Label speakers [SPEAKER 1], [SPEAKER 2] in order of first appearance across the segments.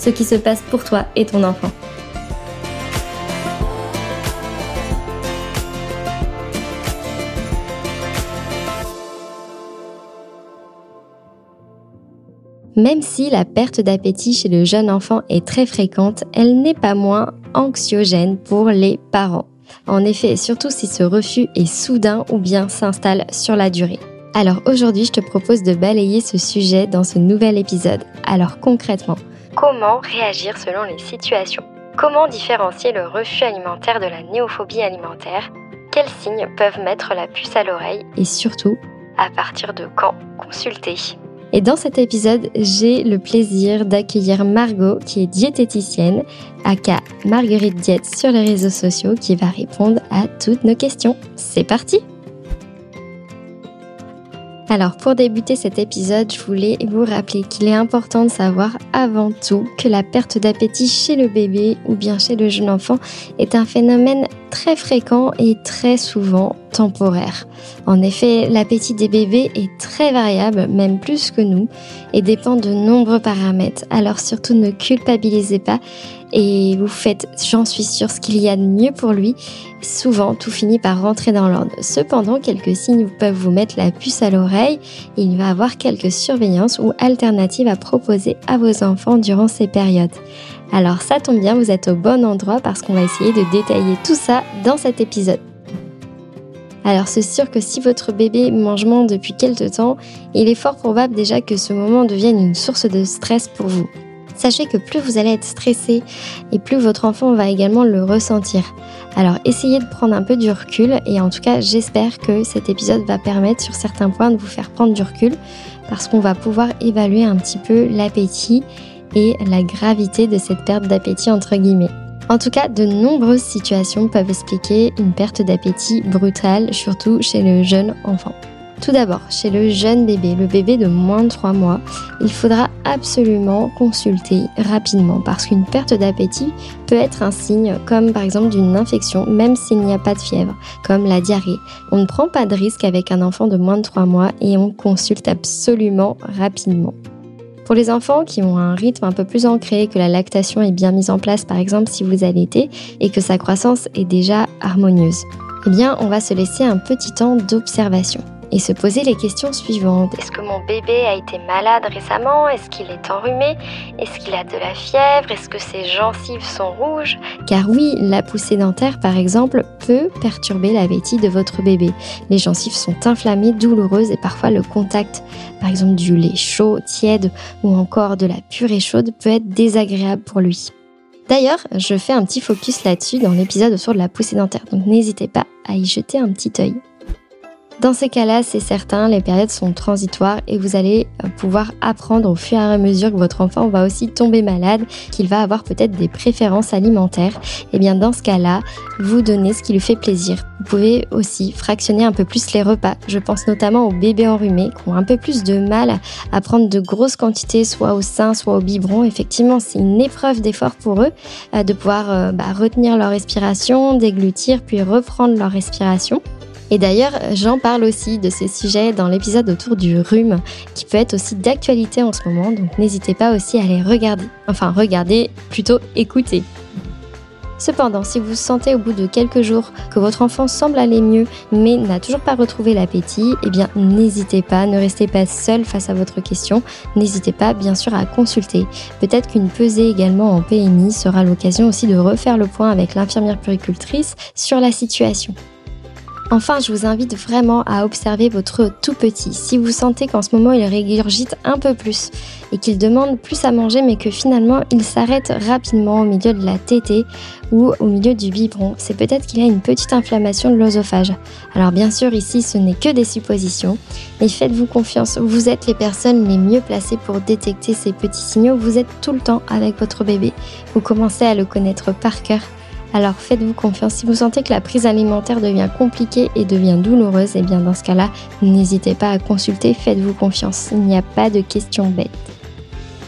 [SPEAKER 1] ce qui se passe pour toi et ton enfant. Même si la perte d'appétit chez le jeune enfant est très fréquente, elle n'est pas moins anxiogène pour les parents. En effet, surtout si ce refus est soudain ou bien s'installe sur la durée. Alors aujourd'hui, je te propose de balayer ce sujet dans ce nouvel épisode. Alors concrètement, Comment réagir selon les situations? Comment différencier le refus alimentaire de la néophobie alimentaire? Quels signes peuvent mettre la puce à l'oreille? Et surtout, à partir de quand consulter? et dans cet épisode, j'ai le plaisir d'accueillir Margot, qui est diététicienne, aka Marguerite Diète sur les réseaux sociaux, qui va répondre à toutes nos questions. C'est parti alors pour débuter cet épisode, je voulais vous rappeler qu'il est important de savoir avant tout que la perte d'appétit chez le bébé ou bien chez le jeune enfant est un phénomène très fréquent et très souvent temporaire. En effet, l'appétit des bébés est très variable, même plus que nous, et dépend de nombreux paramètres. Alors surtout ne culpabilisez pas et vous faites, j'en suis sûre, ce qu'il y a de mieux pour lui. Souvent, tout finit par rentrer dans l'ordre. Cependant, quelques signes peuvent vous mettre la puce à l'oreille. Il va avoir quelques surveillances ou alternatives à proposer à vos enfants durant ces périodes. Alors ça tombe bien, vous êtes au bon endroit parce qu'on va essayer de détailler tout ça dans cet épisode. Alors c'est sûr que si votre bébé mange moins depuis quelque temps, il est fort probable déjà que ce moment devienne une source de stress pour vous. Sachez que plus vous allez être stressé et plus votre enfant va également le ressentir. Alors essayez de prendre un peu du recul et en tout cas j'espère que cet épisode va permettre sur certains points de vous faire prendre du recul parce qu'on va pouvoir évaluer un petit peu l'appétit et la gravité de cette perte d'appétit entre guillemets. En tout cas, de nombreuses situations peuvent expliquer une perte d'appétit brutale, surtout chez le jeune enfant. Tout d'abord, chez le jeune bébé, le bébé de moins de 3 mois, il faudra absolument consulter rapidement parce qu'une perte d'appétit peut être un signe comme par exemple d'une infection même s'il n'y a pas de fièvre, comme la diarrhée. On ne prend pas de risque avec un enfant de moins de 3 mois et on consulte absolument rapidement. Pour les enfants qui ont un rythme un peu plus ancré, que la lactation est bien mise en place par exemple si vous allaitez et que sa croissance est déjà harmonieuse, eh bien on va se laisser un petit temps d'observation et se poser les questions suivantes. Est-ce que mon bébé a été malade récemment? Est-ce qu'il est enrhumé? Est-ce qu'il a de la fièvre? Est-ce que ses gencives sont rouges? Car oui, la poussée dentaire par exemple peut perturber l'appétit de votre bébé. Les gencives sont inflammées, douloureuses et parfois le contact, par exemple du lait chaud, tiède ou encore de la purée chaude peut être désagréable pour lui. D'ailleurs, je fais un petit focus là-dessus dans l'épisode sur de la poussée dentaire, donc n'hésitez pas à y jeter un petit œil. Dans ces cas-là, c'est certain, les périodes sont transitoires et vous allez euh, pouvoir apprendre au fur et à mesure que votre enfant va aussi tomber malade, qu'il va avoir peut-être des préférences alimentaires. Et eh bien dans ce cas-là, vous donnez ce qui lui fait plaisir. Vous pouvez aussi fractionner un peu plus les repas. Je pense notamment aux bébés enrhumés qui ont un peu plus de mal à prendre de grosses quantités, soit au sein, soit au biberon. Effectivement, c'est une épreuve d'effort pour eux euh, de pouvoir euh, bah, retenir leur respiration, déglutir, puis reprendre leur respiration. Et d'ailleurs, j'en parle aussi de ces sujets dans l'épisode autour du rhume, qui peut être aussi d'actualité en ce moment, donc n'hésitez pas aussi à les regarder. Enfin, regarder, plutôt écouter. Cependant, si vous sentez au bout de quelques jours que votre enfant semble aller mieux mais n'a toujours pas retrouvé l'appétit, eh bien n'hésitez pas, ne restez pas seul face à votre question, n'hésitez pas bien sûr à consulter. Peut-être qu'une pesée également en PMI sera l'occasion aussi de refaire le point avec l'infirmière puricultrice sur la situation. Enfin, je vous invite vraiment à observer votre tout petit. Si vous sentez qu'en ce moment il régurgite un peu plus et qu'il demande plus à manger mais que finalement il s'arrête rapidement au milieu de la tétée ou au milieu du biberon, c'est peut-être qu'il a une petite inflammation de l'osophage. Alors bien sûr ici ce n'est que des suppositions, mais faites-vous confiance, vous êtes les personnes les mieux placées pour détecter ces petits signaux, vous êtes tout le temps avec votre bébé, vous commencez à le connaître par cœur alors faites-vous confiance. Si vous sentez que la prise alimentaire devient compliquée et devient douloureuse, eh bien dans ce cas-là, n'hésitez pas à consulter, faites-vous confiance. Il n'y a pas de questions bêtes.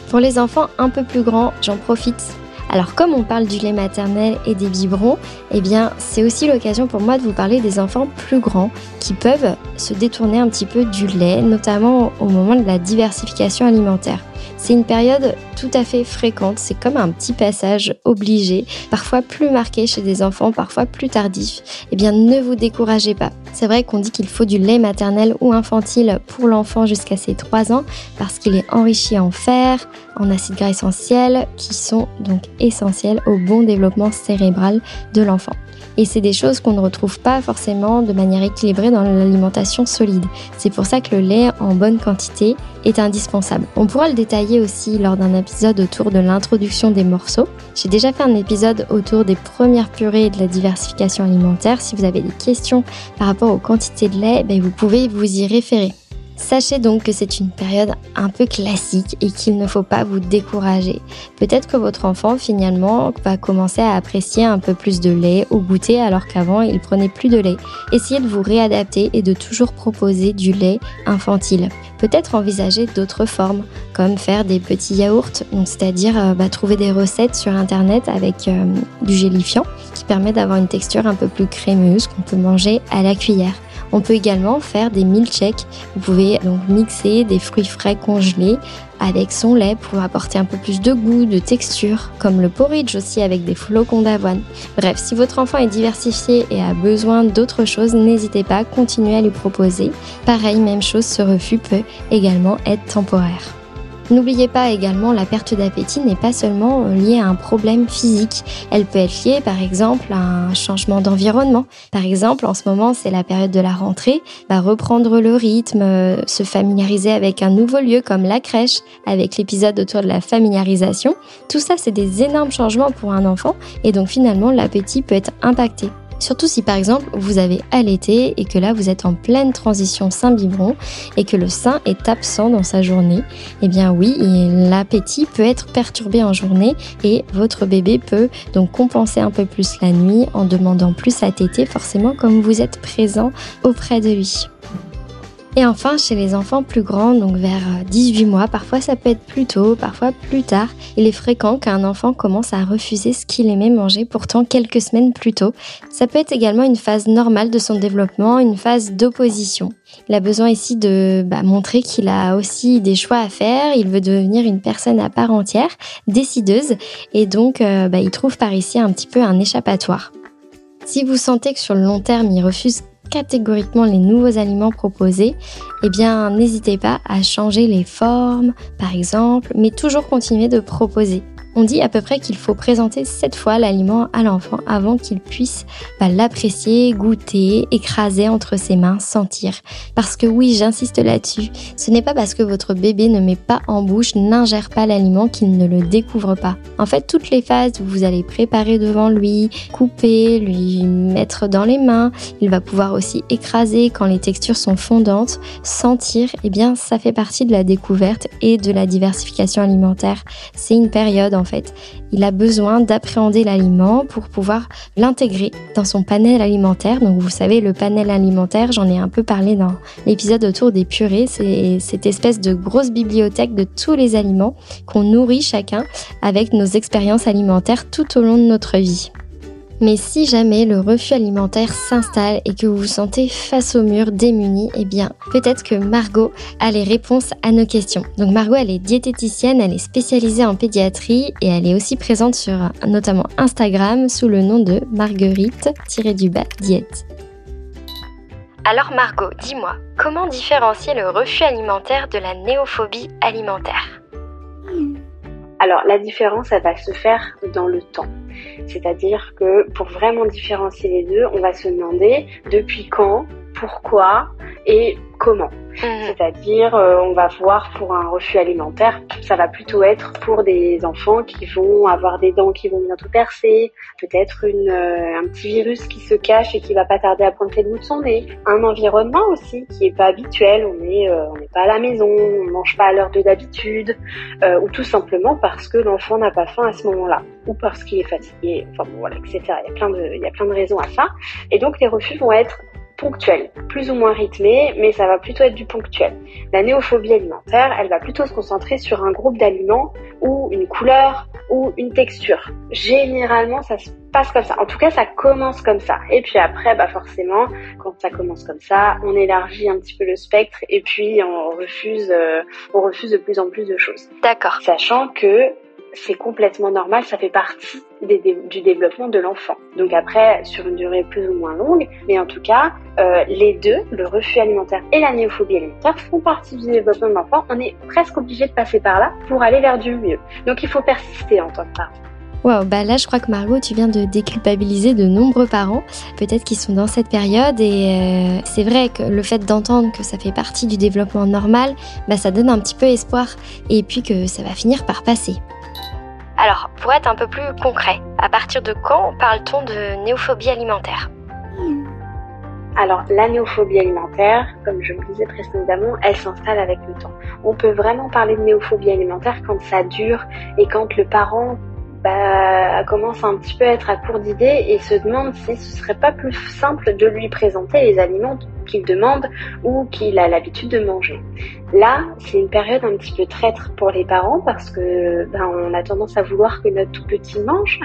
[SPEAKER 1] Pour les enfants un peu plus grands, j'en profite. Alors comme on parle du lait maternel et des biberons, eh bien c'est aussi l'occasion pour moi de vous parler des enfants plus grands qui peuvent se détourner un petit peu du lait, notamment au moment de la diversification alimentaire. C'est une période tout à fait fréquente, c'est comme un petit passage obligé, parfois plus marqué chez des enfants, parfois plus tardif. Eh bien, ne vous découragez pas. C'est vrai qu'on dit qu'il faut du lait maternel ou infantile pour l'enfant jusqu'à ses 3 ans parce qu'il est enrichi en fer, en acides gras essentiels qui sont donc essentiels au bon développement cérébral de l'enfant. Et c'est des choses qu'on ne retrouve pas forcément de manière équilibrée dans l'alimentation solide. C'est pour ça que le lait en bonne quantité est indispensable. On pourra le détailler aussi lors d'un épisode autour de l'introduction des morceaux. J'ai déjà fait un épisode autour des premières purées et de la diversification alimentaire. Si vous avez des questions par rapport aux quantités de lait, ben, vous pouvez vous y référer. Sachez donc que c'est une période un peu classique et qu'il ne faut pas vous décourager. Peut-être que votre enfant finalement va commencer à apprécier un peu plus de lait au goûter alors qu'avant il prenait plus de lait. Essayez de vous réadapter et de toujours proposer du lait infantile. Peut-être envisager d'autres formes comme faire des petits yaourts, c'est-à-dire euh, bah, trouver des recettes sur internet avec euh, du gélifiant qui permet d'avoir une texture un peu plus crémeuse qu'on peut manger à la cuillère. On peut également faire des milkshakes. Vous pouvez donc mixer des fruits frais congelés avec son lait pour apporter un peu plus de goût, de texture, comme le porridge aussi avec des flocons d'avoine. Bref, si votre enfant est diversifié et a besoin d'autre chose, n'hésitez pas à continuer à lui proposer. Pareil, même chose, ce refus peut également être temporaire. N'oubliez pas également, la perte d'appétit n'est pas seulement euh, liée à un problème physique. Elle peut être liée par exemple à un changement d'environnement. Par exemple, en ce moment, c'est la période de la rentrée. Bah, reprendre le rythme, euh, se familiariser avec un nouveau lieu comme la crèche, avec l'épisode autour de la familiarisation. Tout ça, c'est des énormes changements pour un enfant et donc finalement, l'appétit peut être impacté. Surtout si par exemple vous avez allaité et que là vous êtes en pleine transition sein-biberon et que le sein est absent dans sa journée, eh bien oui, l'appétit peut être perturbé en journée et votre bébé peut donc compenser un peu plus la nuit en demandant plus à téter forcément comme vous êtes présent auprès de lui. Et enfin, chez les enfants plus grands, donc vers 18 mois, parfois ça peut être plus tôt, parfois plus tard, il est fréquent qu'un enfant commence à refuser ce qu'il aimait manger pourtant quelques semaines plus tôt. Ça peut être également une phase normale de son développement, une phase d'opposition. Il a besoin ici de bah, montrer qu'il a aussi des choix à faire, il veut devenir une personne à part entière, décideuse, et donc euh, bah, il trouve par ici un petit peu un échappatoire. Si vous sentez que sur le long terme, il refuse catégoriquement les nouveaux aliments proposés, eh bien n'hésitez pas à changer les formes, par exemple, mais toujours continuer de proposer. On dit à peu près qu'il faut présenter sept fois l'aliment à l'enfant avant qu'il puisse bah, l'apprécier, goûter, écraser entre ses mains, sentir. Parce que oui, j'insiste là-dessus, ce n'est pas parce que votre bébé ne met pas en bouche, n'ingère pas l'aliment qu'il ne le découvre pas. En fait, toutes les phases où vous allez préparer devant lui, couper, lui mettre dans les mains, il va pouvoir aussi écraser quand les textures sont fondantes, sentir, eh bien ça fait partie de la découverte et de la diversification alimentaire. C'est une période fait. Il a besoin d'appréhender l'aliment pour pouvoir l'intégrer dans son panel alimentaire. Donc vous savez, le panel alimentaire, j'en ai un peu parlé dans l'épisode autour des purées. C'est cette espèce de grosse bibliothèque de tous les aliments qu'on nourrit chacun avec nos expériences alimentaires tout au long de notre vie. Mais si jamais le refus alimentaire s'installe et que vous vous sentez face au mur démuni, eh bien peut-être que Margot a les réponses à nos questions. Donc Margot, elle est diététicienne, elle est spécialisée en pédiatrie et elle est aussi présente sur notamment Instagram sous le nom de Marguerite-du-bas diète. Alors Margot, dis-moi, comment différencier le refus alimentaire de la néophobie alimentaire?
[SPEAKER 2] Alors la différence, elle va se faire dans le temps. C'est-à-dire que pour vraiment différencier les deux, on va se demander depuis quand, pourquoi et comment. Mhm. C'est-à-dire, euh, on va voir pour un refus alimentaire, ça va plutôt être pour des enfants qui vont avoir des dents qui vont bientôt percer, peut-être une, euh, un petit virus qui se cache et qui va pas tarder à prendre le bout de son nez. Un environnement aussi qui est pas habituel, on est, euh, on n'est pas à la maison, on mange pas à l'heure de d'habitude, ou tout simplement parce que l'enfant n'a pas faim à ce moment-là, ou parce qu'il est fatigué, enfin bon, voilà, etc. Il y a plein de, il y a plein de raisons à ça. Et donc les refus vont être ponctuel, plus ou moins rythmé, mais ça va plutôt être du ponctuel. La néophobie alimentaire, elle va plutôt se concentrer sur un groupe d'aliments ou une couleur ou une texture. Généralement, ça se passe comme ça. En tout cas, ça commence comme ça. Et puis après, bah forcément, quand ça commence comme ça, on élargit un petit peu le spectre et puis on refuse, euh, on refuse de plus en plus de choses.
[SPEAKER 1] D'accord.
[SPEAKER 2] Sachant que c'est complètement normal, ça fait partie du développement de l'enfant. Donc après, sur une durée plus ou moins longue, mais en tout cas, euh, les deux, le refus alimentaire et la néophobie alimentaire, font partie du développement de l'enfant. On est presque obligé de passer par là pour aller vers du mieux. Donc il faut persister en tant que parent.
[SPEAKER 1] Wow, bah là je crois que Margot, tu viens de déculpabiliser de nombreux parents, peut-être qui sont dans cette période et euh, c'est vrai que le fait d'entendre que ça fait partie du développement normal, bah ça donne un petit peu espoir et puis que ça va finir par passer. Alors, pour être un peu plus concret, à partir de quand parle-t-on de néophobie alimentaire
[SPEAKER 2] alors, la néophobie alimentaire, comme je le disais précédemment, elle s'installe avec le temps. On peut vraiment parler de néophobie alimentaire quand ça dure et quand le parent bah, commence un petit peu à être à court d'idées et se demande si ce serait pas plus simple de lui présenter les aliments qu'il demande ou qu'il a l'habitude de manger. Là, c'est une période un petit peu traître pour les parents parce que ben, on a tendance à vouloir que notre tout petit mange,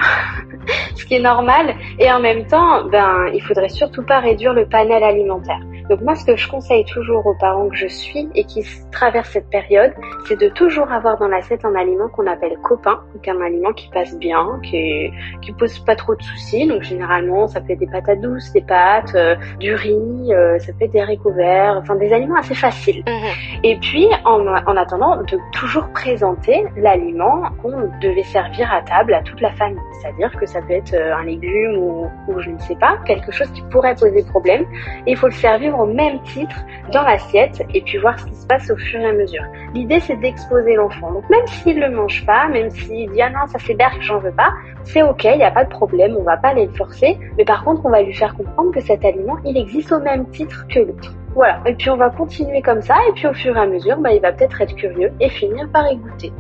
[SPEAKER 2] ce qui est normal, et en même temps, ben, il faudrait surtout pas réduire le panel alimentaire. Donc moi, ce que je conseille toujours aux parents que je suis et qui traversent cette période, c'est de toujours avoir dans l'assiette un aliment qu'on appelle copain, donc un aliment qui passe bien, qui qui pose pas trop de soucis. Donc généralement, ça peut être des patates douces, des pâtes, euh, du riz, euh, ça peut être des haricots verts, enfin des aliments assez faciles. Mhm. Et puis, en, en attendant, de toujours présenter l'aliment qu'on devait servir à table à toute la famille. C'est-à-dire que ça peut être euh, un légume ou, ou je ne sais pas, quelque chose qui pourrait poser problème. Et il faut le servir au même titre dans l'assiette et puis voir ce qui se passe au fur et à mesure. L'idée c'est d'exposer l'enfant. Donc même s'il le mange pas, même s'il dit ah non ça c'est que j'en veux pas, c'est ok, il n'y a pas de problème, on va pas aller le forcer, mais par contre on va lui faire comprendre que cet aliment il existe au même titre que l'autre. Voilà, et puis on va continuer comme ça, et puis au fur et à mesure, bah, il va peut-être être curieux et finir par y goûter.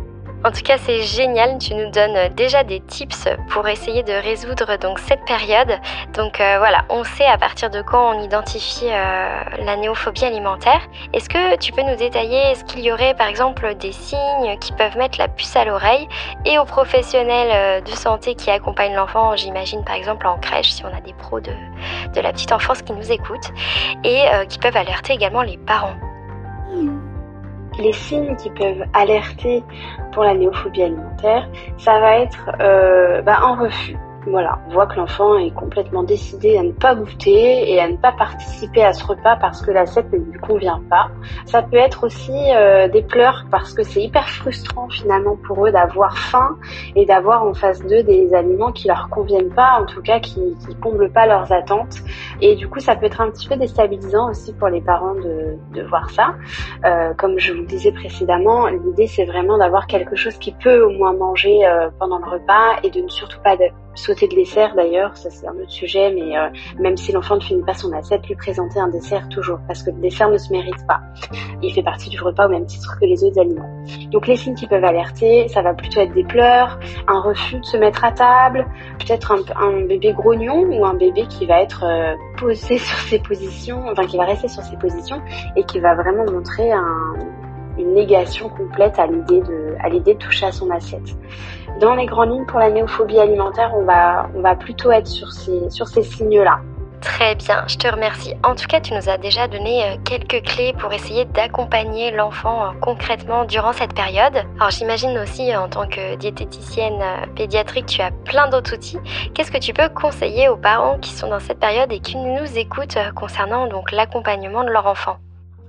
[SPEAKER 1] En tout cas, c'est génial. Tu nous donnes déjà des tips pour essayer de résoudre donc cette période. Donc euh, voilà, on sait à partir de quand on identifie euh, la néophobie alimentaire. Est-ce que tu peux nous détailler Est-ce qu'il y aurait par exemple des signes qui peuvent mettre la puce à l'oreille et aux professionnels euh, de santé qui accompagnent l'enfant J'imagine par exemple en crèche si on a des pros de, de la petite enfance qui nous écoutent et qui peuvent alerter également les parents?
[SPEAKER 2] Les signes qui peuvent alerter pour la néophobie alimentaire, ça va être euh, bah, un refus. Voilà, on voit que l'enfant est complètement décidé à ne pas goûter et à ne pas participer à ce repas parce que l'assiette ne lui convient pas. Ça peut être aussi euh, des pleurs parce que c'est hyper frustrant finalement pour eux d'avoir faim et d'avoir en face d'eux des aliments qui leur conviennent pas, en tout cas qui, qui comblent pas leurs attentes. Et du coup, ça peut être un petit peu déstabilisant aussi pour les parents de, de voir ça. Euh, comme je vous disais précédemment, l'idée c'est vraiment d'avoir quelque chose qui peut au moins manger euh, pendant le repas et de ne surtout pas sauter de dessert d'ailleurs, ça c'est un autre sujet, mais euh, même si l'enfant ne finit pas son assiette, lui présenter un dessert toujours, parce que le dessert ne se mérite pas. Il fait partie du repas au même titre que les autres aliments. Donc les signes qui peuvent alerter, ça va plutôt être des pleurs, un refus de se mettre à table, peut-être un, bébé grognon ou un bébé qui va être euh, posé sur ses positions, enfin qui va rester sur ses positions et qui va vraiment montrer un, une négation complète à l'idée de, à l'idée de toucher à son assiette. Dans les grandes lignes pour la néophobie alimentaire, on va, plutôt être sur ces, signes-là.
[SPEAKER 1] Très bien, je te remercie. En tout cas, tu nous as déjà donné euh, quelques clés pour essayer d'accompagner l'enfant euh, concrètement durant cette période. Alors j'imagine aussi en tant que diététicienne euh, pédiatrique, tu as plein d'autres outils. Qu'est-ce que tu peux conseiller aux parents qui sont dans cette période et qui nous écoutent concernant l'accompagnement de leur enfant?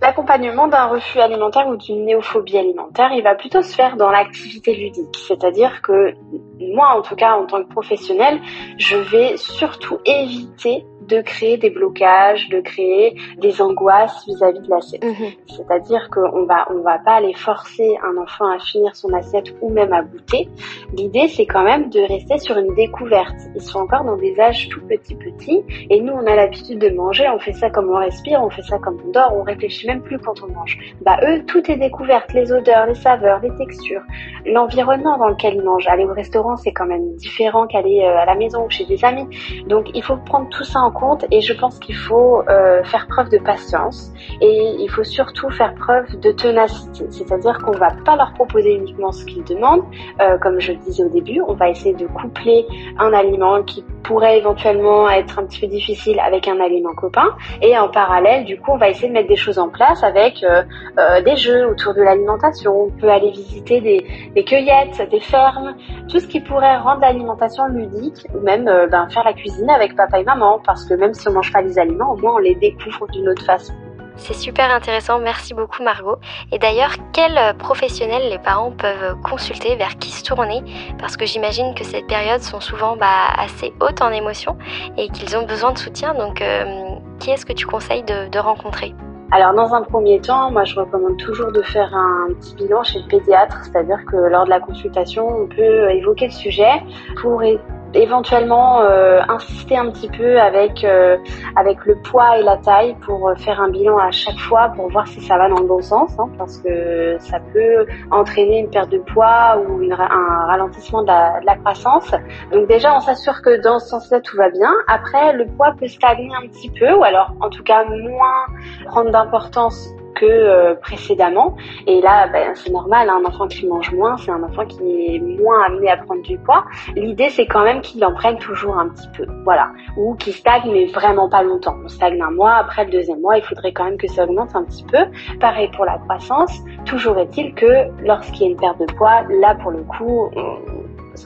[SPEAKER 2] L'accompagnement d'un refus alimentaire ou d'une néophobie alimentaire, il va plutôt se faire dans l'activité ludique. C'est-à-dire que moi, en tout cas, en tant que professionnel, je vais surtout éviter de créer des blocages, de créer des angoisses vis-à-vis de l'assiette. Mhm. C'est-à-dire qu'on va, on va pas aller forcer un enfant à finir son assiette ou même à goûter. L'idée, c'est quand même de rester sur une découverte. Ils sont encore dans des âges tout petits petits et nous, on a l'habitude de manger, on fait ça comme on respire, on fait ça comme on dort, on réfléchit même plus quand on mange. Bah eux, tout est découverte, les odeurs, les saveurs, les textures, l'environnement dans lequel ils mangent. Aller au restaurant, c'est quand même différent qu'aller euh, à la maison ou chez des amis. Donc il faut prendre tout ça en et je pense qu'il faut euh, faire preuve de patience et il faut surtout faire preuve de ténacité, c'est-à-dire qu'on va pas leur proposer uniquement ce qu'ils demandent, euh, comme je le disais au début, on va essayer de coupler un aliment qui pourrait éventuellement être un petit peu difficile avec un aliment copain. Et en parallèle, du coup, on va essayer de mettre des choses en place avec euh, des jeux autour de l'alimentation, on peut aller visiter des, cueillettes, des fermes, tout ce qui pourrait rendre l'alimentation ludique ou même ben, faire la cuisine avec papa et maman. Parce que même si on mange pas les aliments, au moins on les découvre d'une autre façon.
[SPEAKER 1] C'est super intéressant, merci beaucoup Margot. Et d'ailleurs, quels professionnels les parents peuvent consulter, vers qui se tourner? Parce que j'imagine que ces périodes sont souvent bah, assez hautes en émotions et qu'ils ont besoin de soutien. Donc, euh, qui est-ce que tu conseilles de, rencontrer?
[SPEAKER 2] Alors dans un premier temps, moi je recommande toujours de faire un petit bilan chez le pédiatre, c'est-à-dire que lors de la consultation, on peut évoquer le sujet pour éventuellement euh, insister un petit peu avec euh, avec le poids et la taille pour faire un bilan à chaque fois pour voir si ça va dans le bon sens hein, parce que ça peut entraîner une perte de poids ou un ralentissement de la, de la, croissance. Donc déjà on s'assure que dans ce sens-là tout va bien. Après le poids peut stagner un petit peu ou alors en tout cas moins prendre d'importance que euh, précédemment. Et là, ben, c'est normal, hein, un enfant qui mange moins, c'est un enfant qui est moins amené à prendre du poids. L'idée, c'est quand même qu'il en prenne toujours un petit peu, voilà, ou qu'il stagne, mais vraiment pas longtemps. On stagne un mois, après le deuxième mois, il faudrait quand même que ça augmente un petit peu. Pareil pour la croissance. Toujours est-il que lorsqu'il y a une perte de poids, là, pour le coup,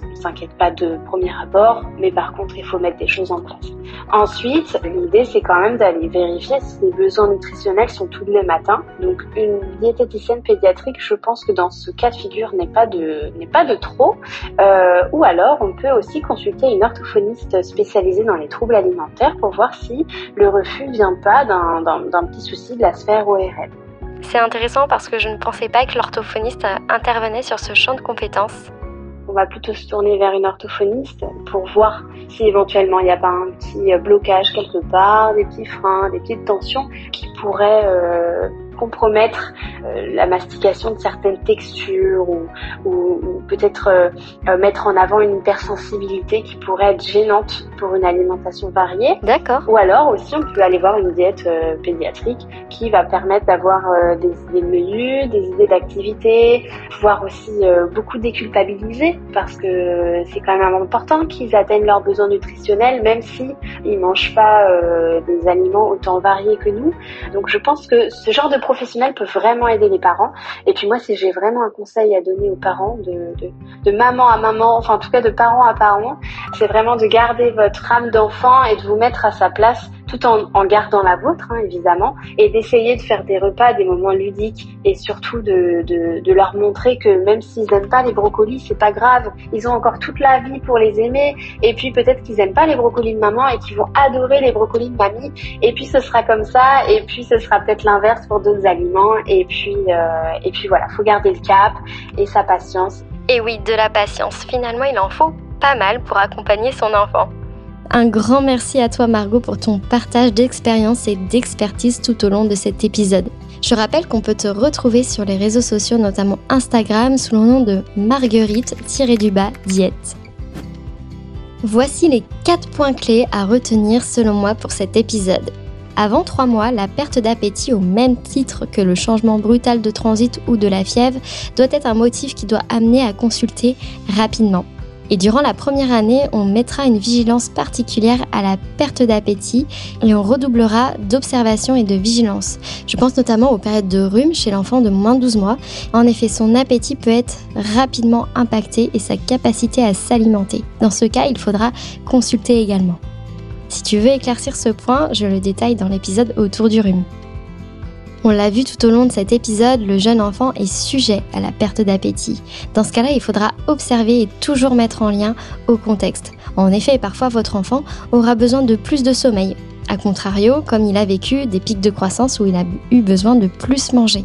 [SPEAKER 2] ne s'inquiète pas de premier abord, mais par contre, il faut mettre des choses en place. Ensuite, l'idée, c'est quand même d'aller vérifier si les besoins nutritionnels sont tous les matins. Donc, une diététicienne pédiatrique, je pense que dans ce cas de figure, n'est pas de, n'est pas de trop. Euh, ou alors, on peut aussi consulter une orthophoniste spécialisée dans les troubles alimentaires pour voir si le refus vient pas d'un, d'un petit souci de la sphère ORL.
[SPEAKER 1] C'est intéressant parce que je ne pensais pas que l'orthophoniste intervenait sur ce champ de compétences
[SPEAKER 2] on va plutôt se tourner vers une orthophoniste pour voir si éventuellement il n'y a pas un petit blocage quelque part, des petits freins, des petites tensions qui pourraient euh, compromettre euh, la mastication de certaines textures ou, ou, peut-être euh, euh, mettre en avant une hypersensibilité qui pourrait être gênante pour une alimentation variée.
[SPEAKER 1] D'accord.
[SPEAKER 2] Ou alors aussi on peut aller voir une diète pédiatrique qui va permettre d'avoir des idées de menu, des idées d'activité, pouvoir aussi beaucoup déculpabiliser parce que c'est quand même important qu'ils atteignent leurs besoins nutritionnels même si ils mangent pas des aliments autant variés que nous. Donc je pense que ce genre de professionnel peut vraiment aider les parents. Et puis moi, si j'ai vraiment un conseil à donner aux parents, de, de, de maman à maman, enfin en tout cas de parents à parents, c'est vraiment de garder votre âme d'enfant et de vous mettre à sa place tout en, en gardant la vôtre, hein, évidemment, et d'essayer de faire des repas, des moments ludiques, et surtout de, de, de leur montrer que même s'ils n'aiment pas les brocolis, c'est pas grave, ils ont encore toute la vie pour les aimer, et puis peut-être qu'ils aiment pas les brocolis de maman et qu'ils vont adorer les brocolis de mamie, et puis ce sera comme ça, et puis ce sera peut-être l'inverse pour d'autres aliments, et puis euh, et puis voilà, faut garder le cap et sa patience.
[SPEAKER 1] Et oui, de la patience. Finalement, il en faut pas mal pour accompagner son enfant. Un grand merci à toi Margot pour ton partage d'expérience et d'expertise tout au long de cet épisode. Je rappelle qu'on peut te retrouver sur les réseaux sociaux, notamment Instagram, sous le nom de Marguerite-diète. Voici les 4 points clés à retenir selon moi pour cet épisode. Avant 3 mois, la perte d'appétit au même titre que le changement brutal de transit ou de la fièvre doit être un motif qui doit amener à consulter rapidement. Et durant la première année, on mettra une vigilance particulière à la perte d'appétit et on redoublera d'observation et de vigilance. Je pense notamment aux périodes de rhume chez l'enfant de moins de 12 mois. En effet, son appétit peut être rapidement impacté et sa capacité à s'alimenter. Dans ce cas, il faudra consulter également. Si tu veux éclaircir ce point, je le détaille dans l'épisode autour du rhume. On l'a vu tout au long de cet épisode, le jeune enfant est sujet à la perte d'appétit. Dans ce cas-là, il faudra observer et toujours mettre en lien au contexte. En effet, parfois votre enfant aura besoin de plus de sommeil. A contrario, comme il a vécu des pics de croissance où il a eu besoin de plus manger.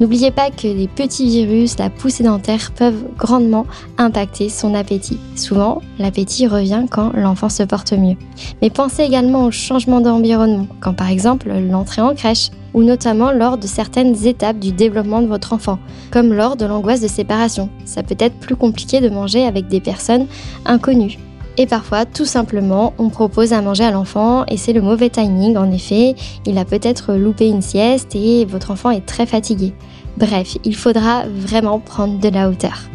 [SPEAKER 1] N'oubliez pas que les petits virus, la poussée dentaire peuvent grandement impacter son appétit. Souvent, l'appétit revient quand l'enfant se porte mieux. Mais pensez également au changement d'environnement, quand par exemple l'entrée en crèche, ou notamment lors de certaines étapes du développement de votre enfant, comme lors de l'angoisse de séparation. Ça peut être plus compliqué de manger avec des personnes inconnues. Et parfois, tout simplement, on propose à manger à l'enfant et c'est le mauvais timing. En effet, il a peut-être loupé une sieste et votre enfant est très fatigué. Bref, il faudra vraiment prendre de la hauteur.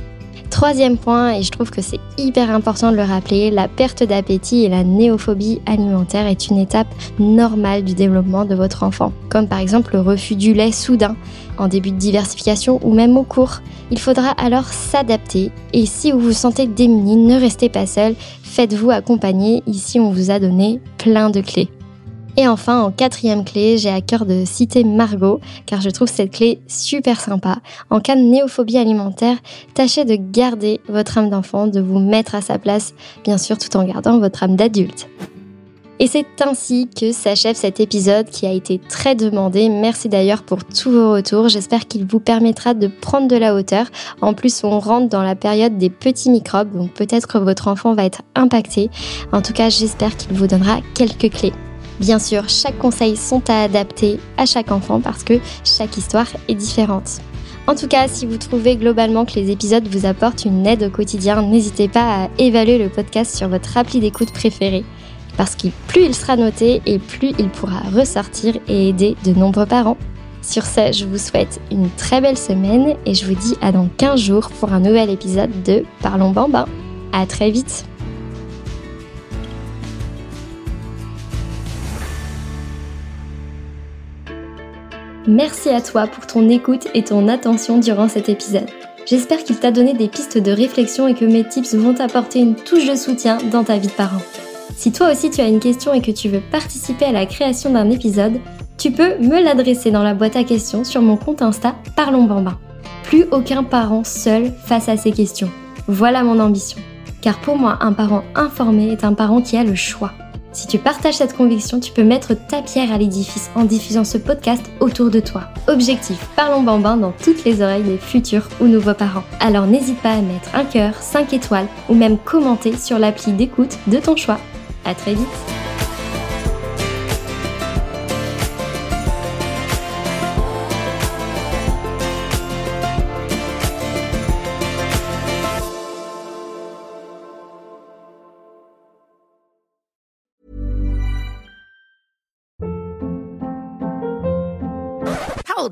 [SPEAKER 1] Troisième point, et je trouve que c'est hyper important de le rappeler, la perte d'appétit et la néophobie alimentaire est une étape normale du développement de votre enfant, comme par exemple le refus du lait soudain en début de diversification ou même au cours. Il faudra alors s'adapter et si vous vous sentez démuni, ne restez pas seul, faites-vous accompagner. Ici, on vous a donné plein de clés. Et enfin, en quatrième clé, j'ai à cœur de citer Margot, car je trouve cette clé super sympa. En cas de néophobie alimentaire, tâchez de garder votre âme d'enfant, de vous mettre à sa place, bien sûr tout en gardant votre âme d'adulte. Et c'est ainsi que s'achève cet épisode qui a été très demandé. Merci d'ailleurs pour tous vos retours. J'espère qu'il vous permettra de prendre de la hauteur. En plus, on rentre dans la période des petits microbes, donc peut-être que votre enfant va être impacté. En tout cas, j'espère qu'il vous donnera quelques clés. Bien sûr, chaque conseil sont à adapter à chaque enfant parce que chaque histoire est différente. En tout cas, si vous trouvez globalement que les épisodes vous apportent une aide au quotidien, n'hésitez pas à évaluer le podcast sur votre appli d'écoute préférée parce que plus il sera noté et plus il pourra ressortir et aider de nombreux parents. Sur ce, je vous souhaite une très belle semaine et je vous dis à dans 15 jours pour un nouvel épisode de Parlons Bambin. À très vite! Merci à toi pour ton écoute et ton attention durant cet épisode. J'espère qu'il t'a donné des pistes de réflexion et que mes tips vont t'apporter une touche de soutien dans ta vie de parent. Si toi aussi tu as une question et que tu veux participer à la création d'un épisode, tu peux me l'adresser dans la boîte à questions sur mon compte Insta Parlons Bambin. Plus aucun parent seul face à ces questions. Voilà mon ambition. Car pour moi, un parent informé est un parent qui a le choix. Si tu partages cette conviction, tu peux mettre ta pierre à l'édifice en diffusant ce podcast autour de toi. Objectif, parlons bambin dans toutes les oreilles des futurs ou nouveaux parents. Alors n'hésite pas à mettre un cœur, 5 étoiles ou même commenter sur l'appli d'écoute de ton choix. À très vite